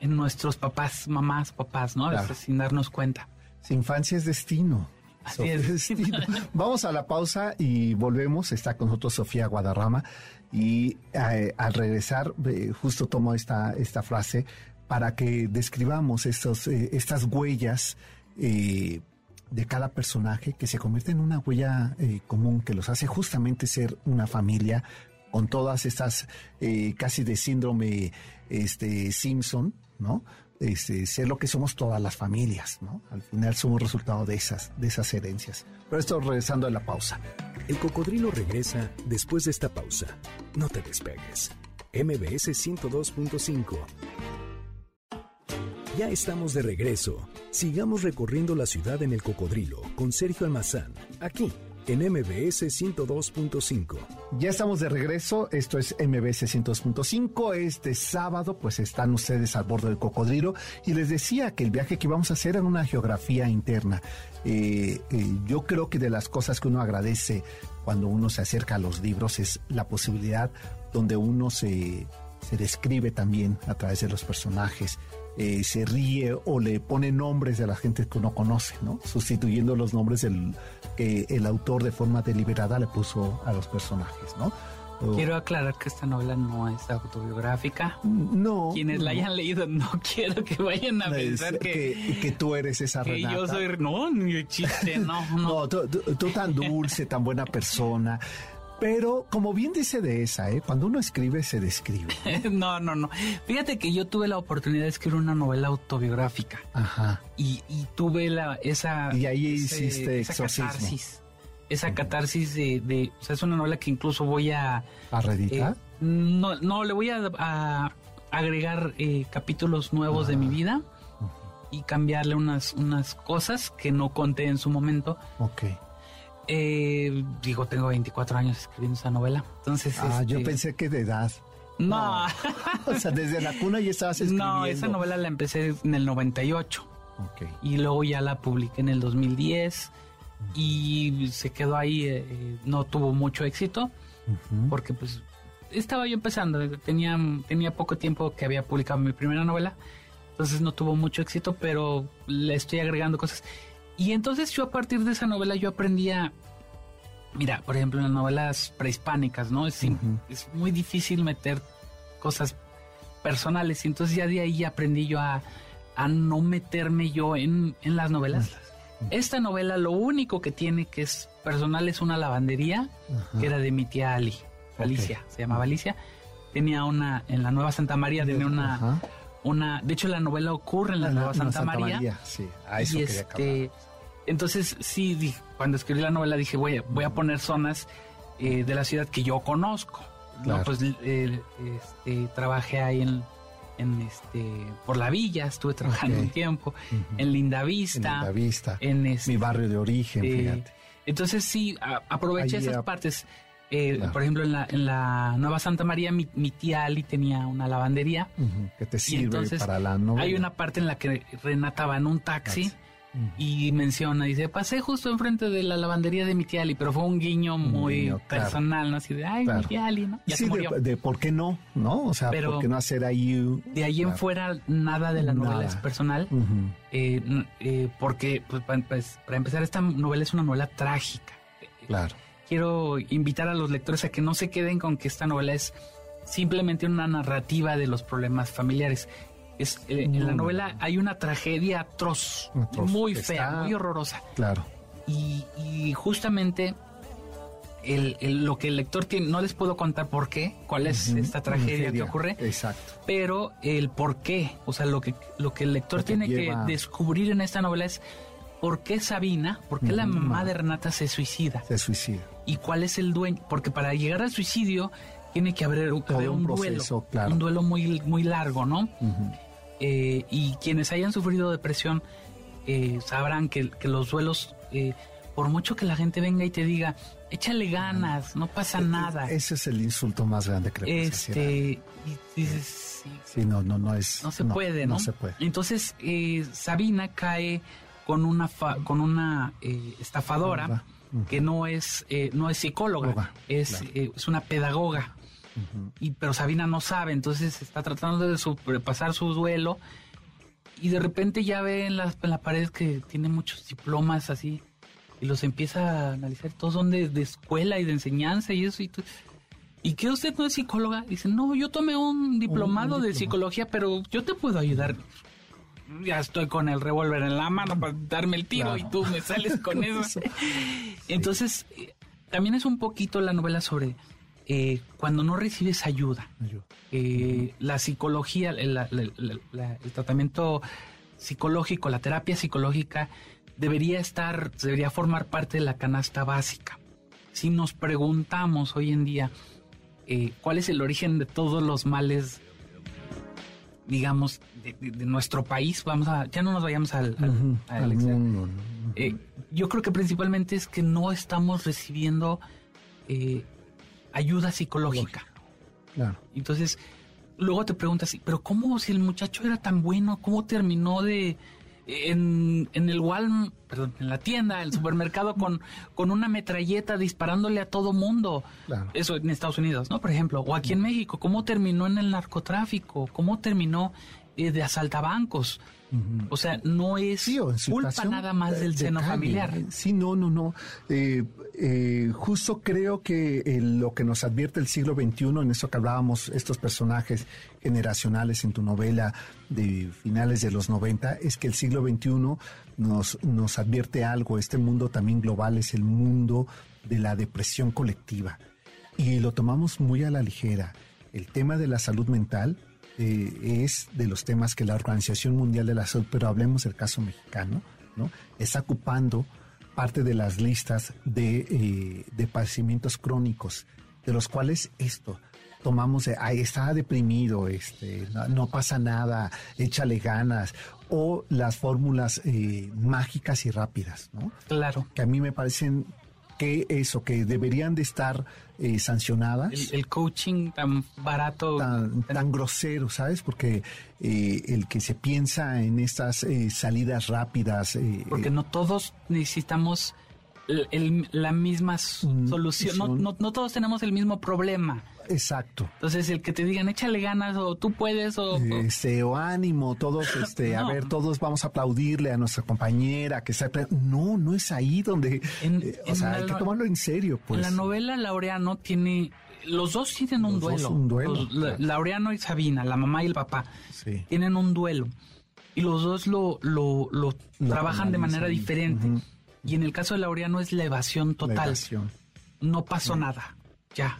B: nuestros papás, mamás, papás, ¿no? A veces sin darnos cuenta.
A: infancia es destino. Así es. Vamos a la pausa y volvemos. Está con nosotros Sofía Guadarrama. Y eh, al regresar, eh, justo tomo esta, esta frase para que describamos eh, estas huellas de cada personaje que se convierte en una huella común que los hace justamente ser una familia con todas estas casi de síndrome este, Simpson, ¿no? Este, ser lo que somos todas las familias, ¿no? Al final somos resultado de esas, de esas herencias. Pero esto regresando a la pausa.
C: El cocodrilo regresa después de esta pausa. No te despegues. MBS 102.5. Ya estamos de regreso. Sigamos recorriendo la ciudad en el cocodrilo con Sergio Almazán, aquí en MBS 102.5.
A: Ya estamos de regreso, esto es MBS 102.5, este sábado pues están ustedes al borde del cocodrilo y les decía que el viaje que vamos a hacer en una geografía interna. Eh, eh, yo creo que de las cosas que uno agradece cuando uno se acerca a los libros es la posibilidad donde uno se, se describe también a través de los personajes, eh, se ríe o le pone nombres de la gente que uno conoce, ¿no? Sustituyendo los nombres del, que el autor de forma deliberada le puso a los personajes, ¿no?
B: Quiero aclarar que esta novela no es autobiográfica.
A: No.
B: Quienes la hayan leído, no quiero que vayan a pensar
A: que, que, tú eres esa
B: que yo soy. No, ni chiste, no. No,
A: no tú, tan dulce, tan buena persona. Pero como bien dice de esa, ¿eh? cuando uno escribe, se describe.
B: no, no, no. Fíjate que yo tuve la oportunidad de escribir una novela autobiográfica.
A: Ajá.
B: Y, tuve la, esa...
A: Y ahí hiciste esa catarsis.
B: Esa catarsis de, O sea, es una novela que incluso voy a...
A: ¿A reeditar? Eh,
B: no, no, le voy a, agregar eh, capítulos nuevos de mi vida y cambiarle unas, unas cosas que no conté en su momento.
A: Ok.
B: Eh, digo, tengo 24 años escribiendo esa novela. Entonces,
A: ah, yo este, pensé que de edad.
B: No.
A: o sea, desde la cuna ya estabas escribiendo.
B: No, esa novela la empecé en el 98. Okay. Y luego ya la publiqué en el 2010 y se quedó ahí, eh, no tuvo mucho éxito porque pues estaba yo empezando, tenía, tenía poco tiempo que había publicado mi primera novela, entonces no tuvo mucho éxito, pero le estoy agregando cosas. Y entonces yo a partir de esa novela yo aprendía, mira, por ejemplo, en las novelas prehispánicas, ¿no? Es, es muy difícil meter cosas personales. Y entonces ya de ahí aprendí yo a, no meterme yo en, las novelas. Esta novela lo único que tiene que es personal es una lavandería que era de mi tía Ali, Alicia, se llamaba Alicia. Tenía una, en la Nueva Santa María tenía una una, de hecho la novela ocurre en la, Nueva Santa, María.
A: Sí, a eso y este,
B: entonces sí, cuando escribí la novela dije voy a, voy a poner zonas eh, de la ciudad que yo conozco. pues eh, este, trabajé ahí en, en este por la villa, estuve trabajando un tiempo, en Lindavista.
A: En Lindavista.
B: En este,
A: mi barrio de origen, fíjate.
B: Entonces sí, aproveché esas partes. Eh, por ejemplo, en la, en la Nueva Santa María, mi, tía Ali tenía una lavandería.
A: que te sirve para la novela.
B: Hay una parte en la que Renata va en un taxi. Y menciona, dice, pasé justo enfrente de la lavandería de mi tía Ali, pero fue un guiño muy personal, ¿no? Así de, ay, mi tía Ali, ¿no?
A: Ya sí, De, por qué no, ¿no? O sea, ¿por qué no hacer ahí...?
B: De ahí en fuera, nada de la novela es personal, eh, eh, porque, pues, pues, para empezar, esta novela es una novela trágica.
A: Claro
B: quiero invitar a los lectores a que no se queden con que esta novela es simplemente una narrativa de los problemas familiares. Es, eh, en la novela hay una tragedia atroz, muy fea, muy horrorosa.
A: Claro.
B: Y, justamente el, lo que el lector tiene, no les puedo contar por qué, cuál es esta tragedia que ocurre.
A: Exacto.
B: Pero el por qué, o sea, lo que, lo que el lector tiene que descubrir en esta novela es por qué Sabina, por qué la mamá de Renata se suicida.
A: Se suicida.
B: Y cuál es el dueño, porque para llegar al suicidio tiene que haber, haber un, duelo, un duelo muy, muy largo, ¿no? Eh, y quienes hayan sufrido depresión eh, sabrán que, los duelos, eh, por mucho que la gente venga y te diga, échale ganas, no pasa nada.
A: Ese es el insulto más grande que le
B: este, y dices,
A: sí, no, no, no es.
B: No se puede, ¿no?
A: No se puede.
B: Entonces, Sabina cae con una, con una estafadora que no es, no es psicóloga, es, es una pedagoga. Y pero Sabina no sabe, entonces está tratando de sobrepasar su duelo y de repente ya ve en la, en la pared que tiene muchos diplomas así y los empieza a analizar, todos son de, escuela y de enseñanza y eso y ¿Y que usted no es psicóloga? Dice, no, yo tomé un diplomado de psicología, pero yo te puedo ayudar. Ya estoy con el revólver en la mano para darme el tiro y tú me sales con eso. Entonces, también es un poquito la novela sobre eh, cuando no recibes ayuda. Eh, la psicología, el, tratamiento psicológico, la terapia psicológica debería estar, debería formar parte de la canasta básica. Si nos preguntamos hoy en día eh, cuál es el origen de todos los males, digamos, de, nuestro país, vamos a, ya no nos vayamos al, yo creo que principalmente es que no estamos recibiendo ayuda psicológica. Claro. Entonces, luego te preguntas, pero ¿cómo si el muchacho era tan bueno? ¿Cómo terminó de en, en el Walmart, perdón, en la tienda, el supermercado con, con una metralleta disparándole a todo mundo? Claro. Eso en Estados Unidos, ¿no? Por ejemplo, o aquí en México, ¿cómo terminó en el narcotráfico? ¿Cómo terminó eh, de asaltabancos? O sea, no es culpa nada más del seno familiar.
A: Sí, no, no, no. Eh, eh, justo creo que eh, lo que nos advierte el siglo XXI, en eso que hablábamos, estos personajes generacionales en tu novela de finales de los 90, es que el siglo XXI nos, nos advierte algo. Este mundo también global es el mundo de la depresión colectiva. Y lo tomamos muy a la ligera. El tema de la salud mental eh, es de los temas que la Organización Mundial de la Salud, pero hablemos del caso mexicano, ¿no? Está ocupando parte de las listas de, eh, de padecimientos crónicos, de los cuales esto, tomamos, ahí está deprimido, este, no, pasa nada, échale ganas, o las fórmulas eh, mágicas y rápidas, ¿no?
B: Claro.
A: Que a mí me parecen que eso, que deberían de estar eh, sancionadas.
B: El, coaching tan barato.
A: Tan, grosero, ¿sabes? Porque eh, el que se piensa en estas eh, salidas rápidas.
B: Porque no todos necesitamos la misma mm, solución. No, no, todos tenemos el mismo problema.
A: Exacto.
B: Entonces, el que te digan, échale ganas, o tú puedes, o...
A: Este, o ánimo, todos, este, a ver, todos vamos a aplaudirle a nuestra compañera, que sea... No, no es ahí donde... Eh, o sea, hay que tomarlo en serio, pues.
B: La novela, Laureano tiene... Los dos tienen un duelo.
A: un duelo.
B: Laureano y Sabina, la mamá y el papá, tienen un duelo. Y los dos lo, lo, lo, trabajan de manera diferente. Y en el caso de Laureano es la evasión total. No pasó nada. Ya.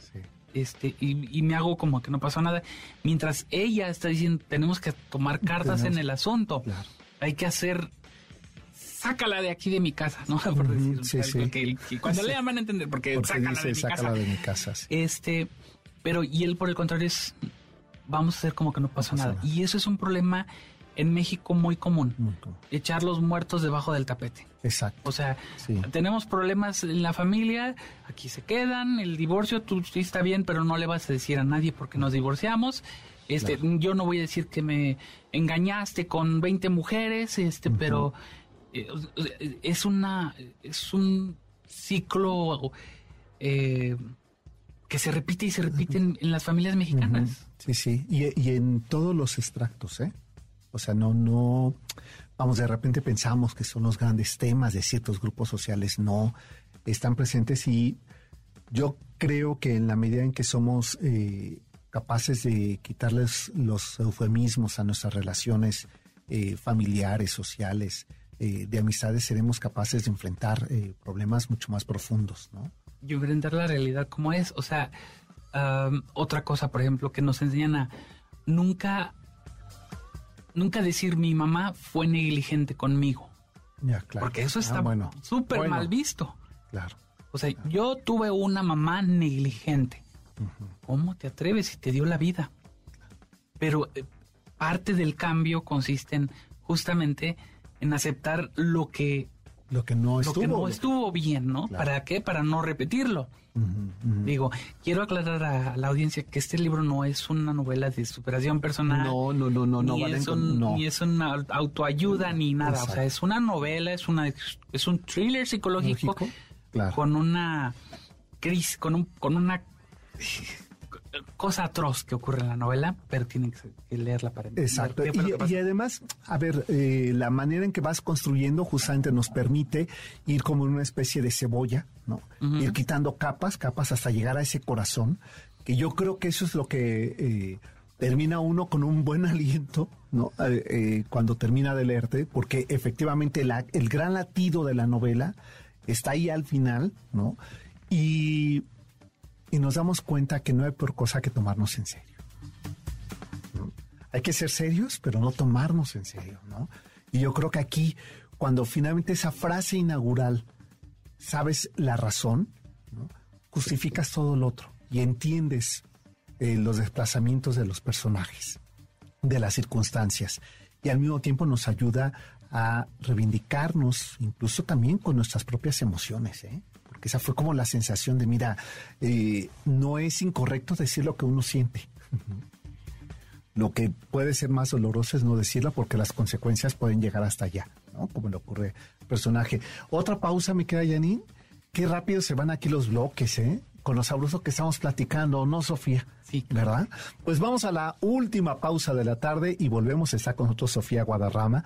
B: Este, y, me hago como que no pasó nada. Mientras ella está diciendo, tenemos que tomar cartas en el asunto. Hay que hacer sácala de aquí de mi casa, ¿no? Por decir, cuando lean van a entender, porque, sácala, de mi, sácala
A: de mi casa.
B: Este, pero y él por el contrario es, vamos a hacer como que no pasó, nada. Y eso es un problema en México muy común, echar los muertos debajo del tapete.
A: Exacto.
B: O sea, tenemos problemas en la familia, aquí se quedan, el divorcio, tú sí está bien, pero no le vas a decir a nadie porque nos divorciamos. Este, yo no voy a decir que me engañaste con 20 mujeres, este, pero eh, es una es un ciclo eh, que se repite y se repite en, las familias mexicanas.
A: Sí, sí, y, y en todos los extractos, ¿eh? O sea, no, no, vamos, de repente pensamos que son los grandes temas de ciertos grupos sociales, no, están presentes y yo creo que en la medida en que somos eh, capaces de quitarles los eufemismos a nuestras relaciones eh, familiares, sociales, eh, de amistades, seremos capaces de enfrentar problemas mucho más profundos, ¿no?
B: Y enfrentar la realidad como es. O sea, otra cosa, por ejemplo, que nos enseñan a nunca nunca decir mi mamá fue negligente conmigo.
A: Ya, claro.
B: Porque eso está ah, súper mal visto.
A: Claro.
B: O sea, yo tuve una mamá negligente. ¿Cómo te atreves si te dio la vida? Pero eh, parte del cambio consiste en justamente en aceptar lo que
A: lo que no estuvo,
B: lo que no estuvo bien, ¿no? ¿Para qué? Para no repetirlo. Digo, quiero aclarar a la audiencia que este libro no es una novela de superación personal.
A: No, no, no, no,
B: ni
A: no,
B: es Ni es una autoayuda ni nada. O sea, es una novela, es una es un thriller psicológico con una crisis, con un, con una cosa atroz que ocurre en la novela, pero tienen que leerla para
A: entender. Exacto. Y, además, a ver, eh, la manera en que vas construyendo justamente nos permite ir como en una especie de cebolla, ¿no? Ir quitando capas, capas hasta llegar a ese corazón, que yo creo que eso es lo que eh, termina uno con un buen aliento, ¿no? Eh, cuando termina de leerte, porque efectivamente la, el gran latido de la novela está ahí al final, ¿no? Y y nos damos cuenta que no hay por cosa que tomarnos en serio. Hay que ser serios, pero no tomarnos en serio, ¿no? Y yo creo que aquí, cuando finalmente esa frase inaugural, sabes la razón, justificas todo lo otro y entiendes eh, los desplazamientos de los personajes, de las circunstancias, y al mismo tiempo nos ayuda a reivindicarnos, incluso también con nuestras propias emociones, ¿eh? Esa fue como la sensación de, mira, eh, no es incorrecto decir lo que uno siente. Lo que puede ser más doloroso es no decirlo porque las consecuencias pueden llegar hasta allá, ¿no? Como le ocurre al personaje. Otra pausa, me queda, Janine. Qué rápido se van aquí los bloques, ¿eh? Con los sabrosos que estamos platicando, ¿no, Sofía?
B: Sí.
A: ¿Verdad? Pues vamos a la última pausa de la tarde y volvemos. Está con nosotros Sofía Guadarrama.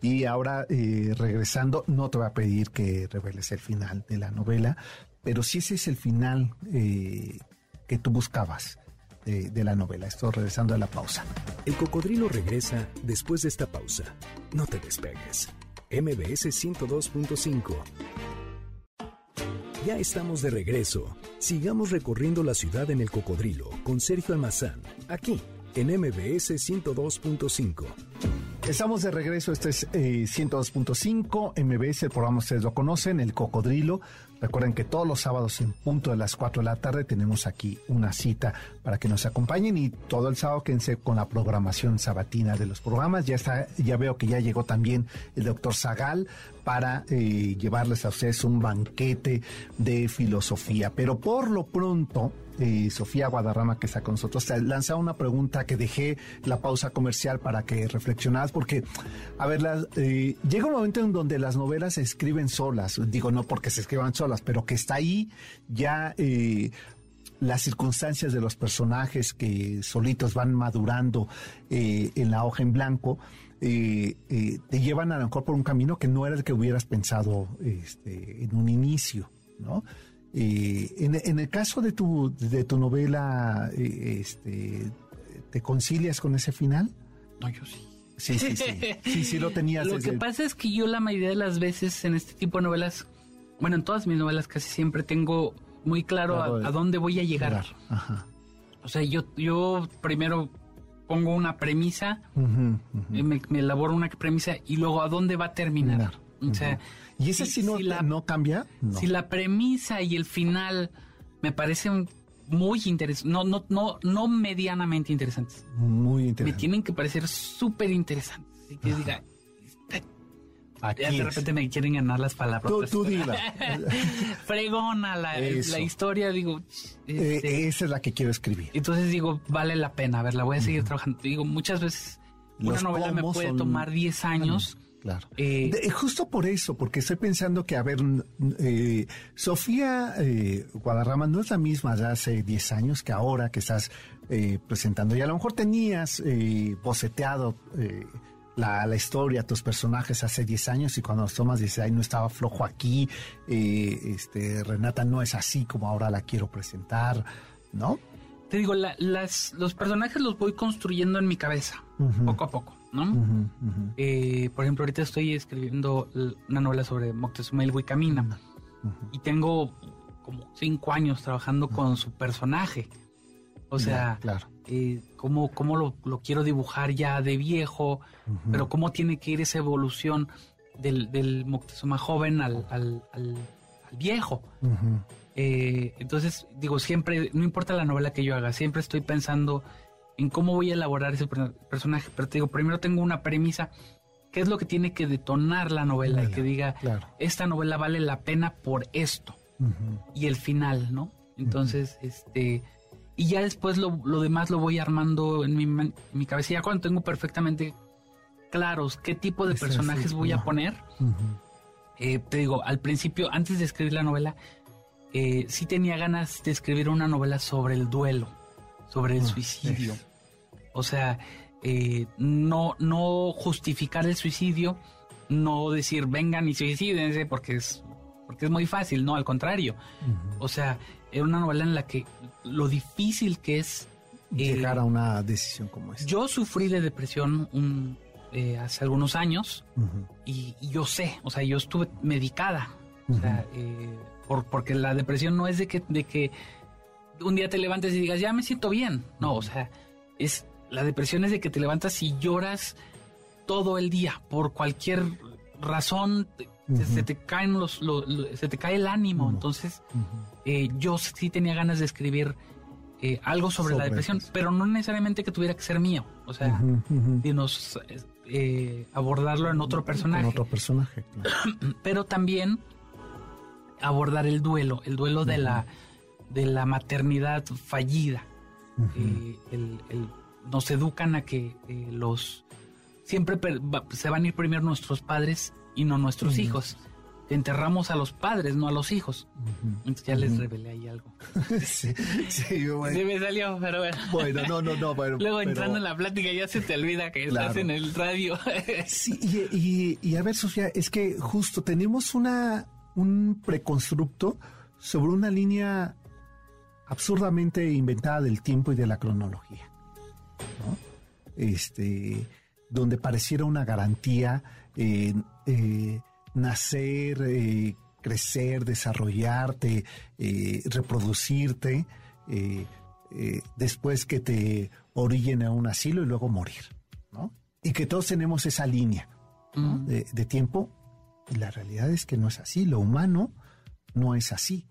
A: Y ahora, eh, regresando, no te voy a pedir que reveles el final de la novela, pero si ese es el final eh, que tú buscabas. De, de la novela. Estoy regresando a la pausa.
C: El cocodrilo regresa después de esta pausa. No te despegues. MBS 102.5 ya estamos de regreso. Sigamos recorriendo la ciudad en el cocodrilo con Sergio Almazán, aquí en MBS 102.5.
A: Estamos de regreso, este es 102.5 eh, MBS, el programa ustedes lo conocen, El Cocodrilo. Recuerden que todos los sábados en punto de las 4 de la tarde tenemos aquí una cita para que nos acompañen y todo el sábado quédense con la programación sabatina de los programas. Ya está, ya veo que ya llegó también el doctor Zagal para eh, llevarles a ustedes un banquete de filosofía. Pero por lo pronto, eh, Sofía Guadarrama, que está con nosotros, te lanza una pregunta que dejé la pausa comercial para que reflexionaras, porque, a ver, eh, llega un momento en donde las novelas se escriben solas, digo, no porque se escriban solas, pero que está ahí ya las circunstancias de los personajes que solitos van madurando en la hoja en blanco eh, eh, te llevan a lo mejor por un camino que no era el que hubieras pensado este, en un inicio, ¿no? Eh, en, el caso de tu, de tu novela, este, ¿te concilias con ese final?
B: No, yo sí.
A: Sí, sí, sí. Sí, sí lo tenías.
B: Lo que pasa es que yo la mayoría de las veces en este tipo de novelas, bueno, en todas mis novelas casi siempre tengo muy claro, a, dónde voy a llegar. O sea, yo, yo primero pongo una premisa, eh, Me, elaboro una premisa y luego a dónde va a terminar. O sea,
A: ¿Y ese si, no, la, no cambia?
B: Si la premisa y el final me parecen muy interesantes, no, no, no, no medianamente interesantes.
A: Muy interesantes.
B: Me tienen que parecer súper interesantes. Y que diga, de repente me quieren ganar las palabras.
A: Tú, tú
B: Fregona la, historia, digo.
A: Eh, este, esa es la que quiero escribir.
B: Entonces digo, vale la pena, a ver, la voy a seguir trabajando. Digo, muchas veces una novela me puede tomar 10 años.
A: Claro. Eh, justo por eso, porque estoy pensando que, a ver, eh, Sofía Guadarrama no es la misma de hace 10 años que ahora que estás presentando. Y a lo mejor tenías boceteado la, la, historia, tus personajes hace 10 años y cuando los tomas dices, ay, no estaba flojo aquí, eh, este, Renata no es así como ahora la quiero presentar, ¿no?
B: Te digo, las, los personajes los voy construyendo en mi cabeza, poco a poco, ¿no? Eh, por ejemplo, ahorita estoy escribiendo una novela sobre Moctezuma el Wicamina y tengo como cinco años trabajando con su personaje. O sea,
A: claro.
B: eh, cómo, cómo lo, quiero dibujar ya de viejo, pero cómo tiene que ir esa evolución del, del Moctezuma joven al, al viejo. Eh, entonces, digo, siempre, no importa la novela que yo haga, siempre estoy pensando en cómo voy a elaborar ese personaje. Pero te digo, primero tengo una premisa, ¿qué es lo que tiene que detonar la novela? y que diga, esta novela vale la pena por esto. Y el final, ¿no? Entonces, este... Y ya después lo, demás lo voy armando en mi, en mi cabeza. Ya cuando tengo perfectamente claros qué tipo de personajes voy a poner, eh, te digo, al principio, antes de escribir la novela, eh, sí tenía ganas de escribir una novela sobre el duelo, sobre el ah, suicidio. O sea, eh, no, no justificar el suicidio, no decir vengan y suicídense porque es, porque es muy fácil, no, al contrario. O sea, era una novela en la que lo difícil que es
A: llegar a una decisión como esta.
B: Yo sufrí de depresión un, eh, hace algunos años y, yo sé, o sea, yo estuve medicada, o sea, eh, por, porque la depresión no es de que, de que un día te levantes y digas, ya me siento bien, no, o sea, es la depresión es de que te levantas y lloras todo el día por cualquier razón, se, te caen los, se te cae el ánimo, entonces eh, yo sí tenía ganas de escribir algo sobre, la depresión, pero no necesariamente que tuviera que ser mío. O sea, nos, eh, abordarlo en otro personaje.
A: En otro personaje.
B: Pero también abordar el duelo, el duelo de la de la maternidad fallida. Eh, nos educan a que eh, los siempre se van a ir primero nuestros padres y no nuestros hijos enterramos a los padres, no a los hijos. Entonces ya les revelé ahí algo.
A: sí, sí,
B: bueno. sí, me salió, pero bueno.
A: Bueno, no, no, no, pero,
B: Luego entrando en la plática ya se te olvida que estás en el radio.
A: sí, y, y, a ver, Sofía, es que justo tenemos una un preconstructo sobre una línea absurdamente inventada del tiempo y de la cronología. ¿no? Este, donde pareciera una garantía eh, eh, nacer, eh, crecer, desarrollarte, eh, reproducirte, después que te orillen a un asilo y luego morir, ¿no? Y que todos tenemos esa línea mm. de, tiempo. Y la realidad es que no es así. Lo humano no es así,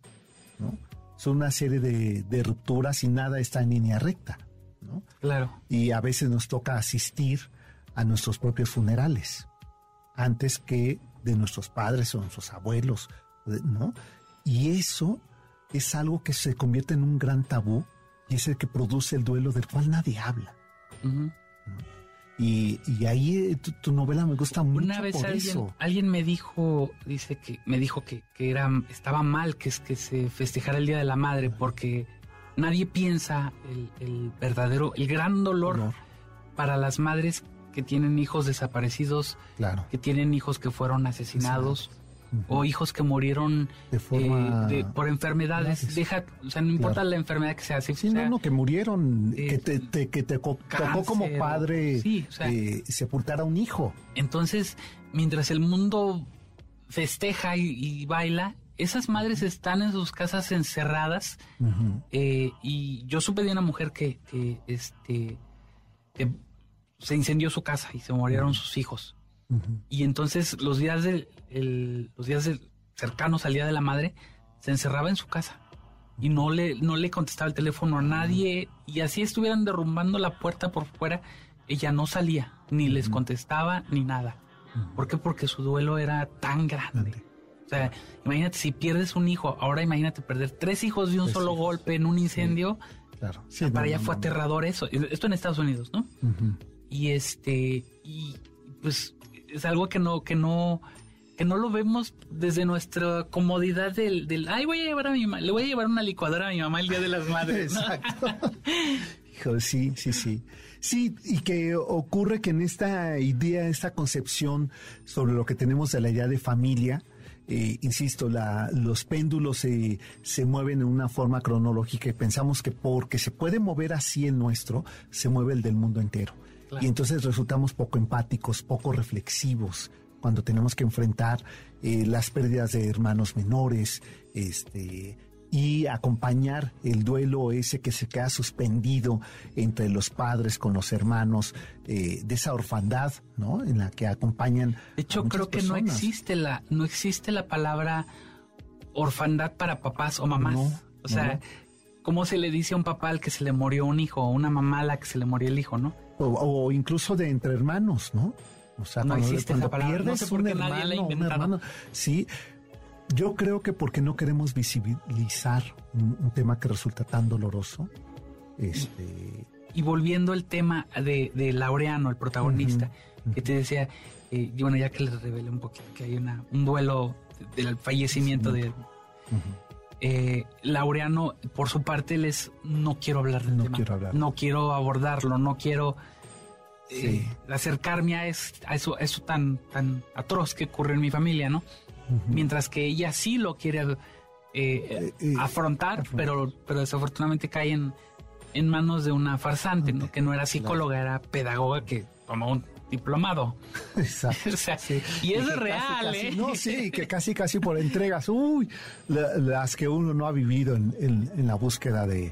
A: ¿no? Son una serie de, de rupturas y nada está en línea recta, ¿no?
B: Claro.
A: Y a veces nos toca asistir a nuestros propios funerales antes que de nuestros padres o nuestros abuelos, ¿no? Y eso es algo que se convierte en un gran tabú y es el que produce el duelo del cual nadie habla. Y, ahí eh, tu, novela me gusta mucho.
B: Una vez alguien, alguien me dijo, dice que me dijo que, era, estaba mal que, que se festejara el Día de la Madre porque nadie piensa el, verdadero, el gran dolor, para las madres que tienen hijos desaparecidos, que tienen hijos que fueron asesinados. O hijos que murieron eh, por enfermedades. Deja, o sea, no importa la enfermedad que sea.
A: sí, no, no, que murieron, que te, que te tocó como padre eh, sepultar a un hijo.
B: Entonces, mientras el mundo festeja y, baila, esas madres están en sus casas encerradas. Eh, y yo supe de una mujer que, que este, que se incendió su casa y se murieron sus hijos. Y entonces los días del, los días cercanos al día de la madre se encerraba en su casa y no le, no le contestaba el teléfono a nadie y así estuvieran derrumbando la puerta por fuera, ella no salía, ni les contestaba ni nada. ¿Por qué? Porque su duelo era tan grande. O sea, imagínate si pierdes un hijo, ahora imagínate perder tres hijos de un solo golpe en un incendio.
A: Claro.
B: para ella fue aterrador eso. Esto en Estados Unidos, ¿no? y este y pues es algo que no que no que no lo vemos desde nuestra comodidad del, del ay voy a llevar a mi mamá le voy a llevar una licuadora a mi mamá el día de las madres
A: exacto. Hijo, sí sí sí. Sí y que ocurre que en esta idea esta concepción sobre lo que tenemos de la idea de familia eh, insisto, la, los péndulos se, se mueven en una forma cronológica y pensamos que porque se puede mover así el nuestro, se mueve el del mundo entero. Y entonces resultamos poco empáticos, poco reflexivos cuando tenemos que enfrentar eh, las pérdidas de hermanos menores, este, y acompañar el duelo ese que se queda suspendido entre los padres con los hermanos, eh, de esa orfandad, ¿no? En la que acompañan.
B: De hecho, creo que no existe la, no existe la palabra orfandad para papás o mamás. o sea, ¿cómo se le dice a un papá al que se le murió un hijo o una mamá a la que se le murió el hijo, no?
A: O, incluso de entre hermanos, ¿no?
B: O sea, no cuando, cuando pierdes un hermano, un hermano,
A: sí. Yo creo que porque no queremos visibilizar un, tema que resulta tan doloroso. Este...
B: Y, volviendo al tema de, Laureano, el protagonista, que te decía, eh, y bueno, ya que les revelé un poquito que hay una, un duelo del fallecimiento de eh, Laureano, por su parte, les no quiero hablar del no Quiero hablar. No quiero abordarlo, no quiero eh, acercarme a, eso, eso tan, tan atroz que ocurre en mi familia, ¿no? Mientras que ella sí lo quiere eh, afrontar, pero, pero desafortunadamente cae en, en manos de una farsante, ¿no? Que no era psicóloga, era pedagoga que tomó un diplomado.
A: Exacto.
B: Y es real, ¿eh?
A: no, sí, que casi, casi por entregas, uy, las que uno no ha vivido en, la búsqueda de,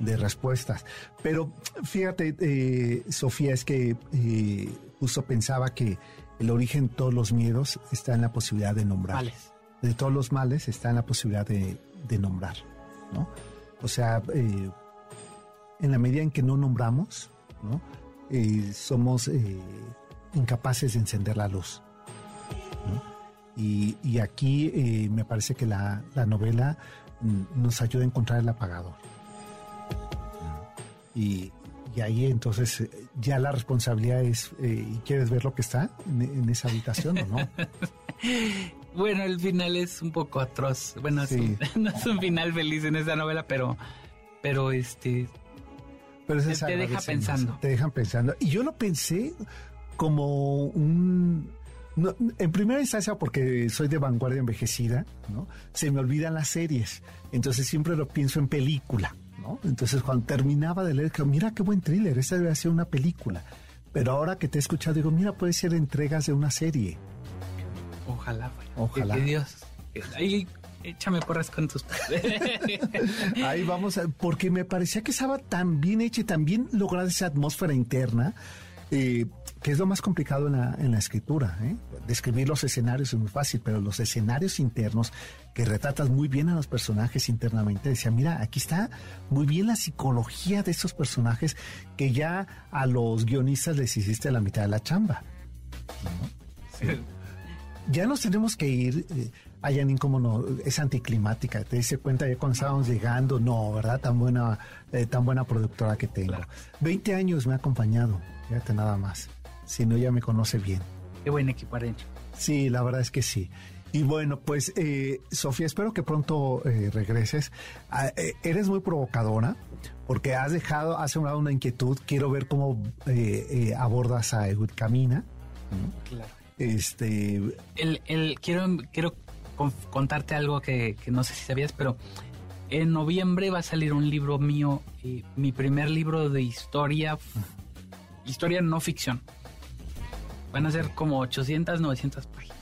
A: respuestas. Pero fíjate, eh, Sofía, es que eh, justo pensaba que el origen de todos los miedos está en la posibilidad de nombrar. De todos los males está en la posibilidad de, nombrar, ¿no? O sea, eh, en la medida en que no nombramos, ¿no? Eh, somos incapaces de encender la luz. Y, aquí eh, me parece que la, novela mm, nos ayuda a encontrar el apagador. Y, ahí entonces ya la responsabilidad es, ¿quieres ver lo que está en, esa habitación o no?
B: bueno, el final es un poco atroz. Bueno, no es un final feliz en esa novela, pero, pero este,
A: pero
B: te, deja pensando.
A: Te dejan pensando. Y yo lo pensé como un... en primera instancia, porque soy de vanguardia envejecida, ¿no? Se me olvidan las series. Entonces siempre lo pienso en película, ¿no? Entonces cuando terminaba de leer, mira qué buen thriller, esta debe ser una película. Pero ahora que te he escuchado, digo, mira, puede ser entregas de una serie.
B: Ojalá, Ojalá. Que, Dios. Ahí échame porras con tus
A: Ahí vamos, porque me parecía que estaba tan bien hecha y tan bien lograda esa atmósfera interna. Eh, que es lo más complicado en la, en la escritura. ¿eh? Describir los escenarios es muy fácil, pero los escenarios internos que retratas muy bien a los personajes internamente, decía, mira, aquí está muy bien la psicología de estos personajes que ya a los guionistas les hiciste la mitad de la chamba. Ya nos tenemos que ir. Eh, Ay, como no, es anticlimática. Te dice cuenta ya cuando estábamos llegando, no, ¿verdad? Tan buena, eh, tan buena productora que tengo. 20 años me ha acompañado, fíjate nada más. Si no, ya me conoce bien.
B: Qué buen equipo
A: Sí, la verdad es que sí. Y bueno, pues eh, Sofía, espero que pronto eh, regreses. Ah, eres muy provocadora porque has dejado, has sembrado una inquietud. Quiero ver cómo abordas a Edward Camina.
B: Claro.
A: Este,
B: el, el, quiero, quiero contarte algo que, no sé si sabías, pero en noviembre va a salir un libro mío, eh, mi primer libro de historia, historia no ficción. Van a ser como 800, 900 páginas.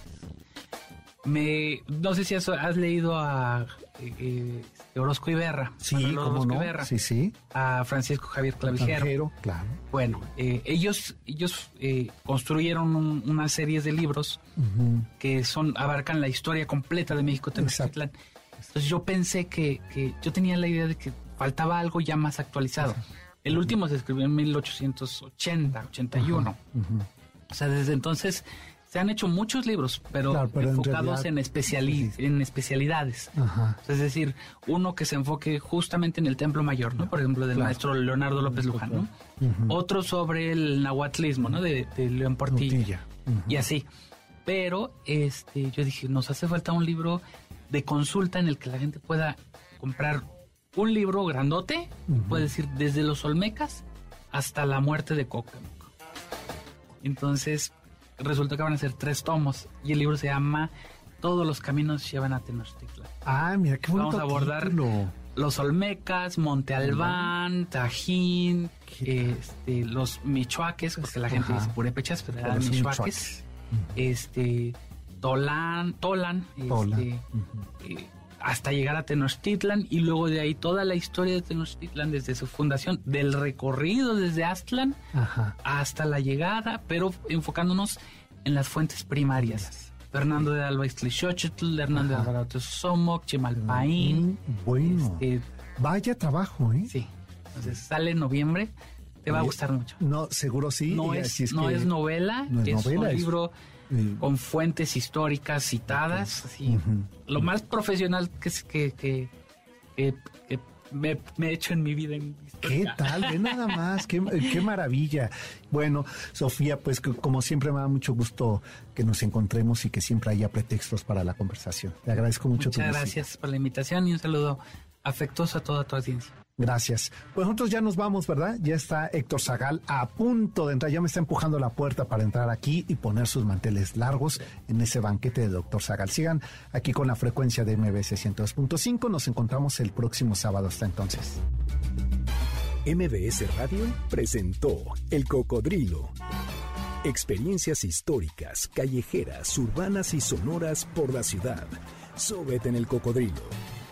B: Me, no sé si has, has leído a eh, eh Orozco Iberra.
A: Sí, no? sí, sí.
B: A Francisco Javier Clavijero.
A: claro.
B: Bueno, eh, ellos, ellos eh, construyeron una serie de libros que son abarcan la historia completa de México Tenochtitlán. Entonces yo pensé que, que, yo tenía la idea de que faltaba algo ya más actualizado. El último se escribió en 1880, 81. O sea, desde entonces se han hecho muchos libros, pero, enfocados en, en especialidades. Es decir, uno que se enfoque justamente en el Templo Mayor, ¿no? Por ejemplo, del maestro Leonardo López Luján, ¿no? Otro sobre el nahuatlismo, ¿no? De, León Portilla. Y así. Pero este, yo dije, nos hace falta un libro de consulta en el que la gente pueda comprar un libro grandote, puede decir, desde los Olmecas hasta la muerte de Cuauhtémoc. Entonces, resulta que van a ser tres tomos y el libro se llama Todos los caminos llevan a Tenochtitlan.
A: Ah, mira qué bonito
B: Vamos a abordar los Olmecas, Monte Albán, Tajín, este, los Michoaques, porque la gente dice purépechas, pero eran Michoaques, este, Tolán, Tolan, este, eh, hasta llegar a Tenochtitlan y luego de ahí toda la historia de Tenochtitlan desde su fundación, del recorrido desde Aztlán hasta la llegada, pero enfocándonos en las fuentes primarias. Fernando de Alba Ixtlixochitl, Hernando de Alvarado Somoc, Chimalpaín.
A: Mm, bueno,
B: este,
A: vaya trabajo, ¿eh?
B: sí. Entonces sale en noviembre. Te va a gustar mucho.
A: No, seguro sí.
B: No es, no novela,
A: no es
B: es,
A: novela,
B: un
A: es-
B: libro con fuentes históricas citadas, así, lo más profesional que, es- que, que, que- que me, me he hecho en mi vida. En
A: ¿Qué tal? Ve nada más, qué, qué maravilla. Bueno, Sofía, pues que como siempre me da mucho gusto que nos encontremos y que siempre haya pretextos para la conversación. Te agradezco mucho tu
B: Muchas
A: visita.
B: gracias por la invitación y un saludo afectuoso a toda tu audiencia.
A: Gracias. Pues nosotros ya nos vamos, ¿verdad? Ya está Héctor Zagal a punto de entrar, ya me está empujando la puerta para entrar aquí y poner sus manteles largos en ese banquete de Doctor Zagal. Sigan aquí con la frecuencia de MBC 102.5. Nos encontramos el próximo sábado. Hasta entonces.
C: MBS Radio presentó El Cocodrilo. Experiencias históricas, callejeras, urbanas y sonoras por la ciudad. Sóbete en El Cocodrilo.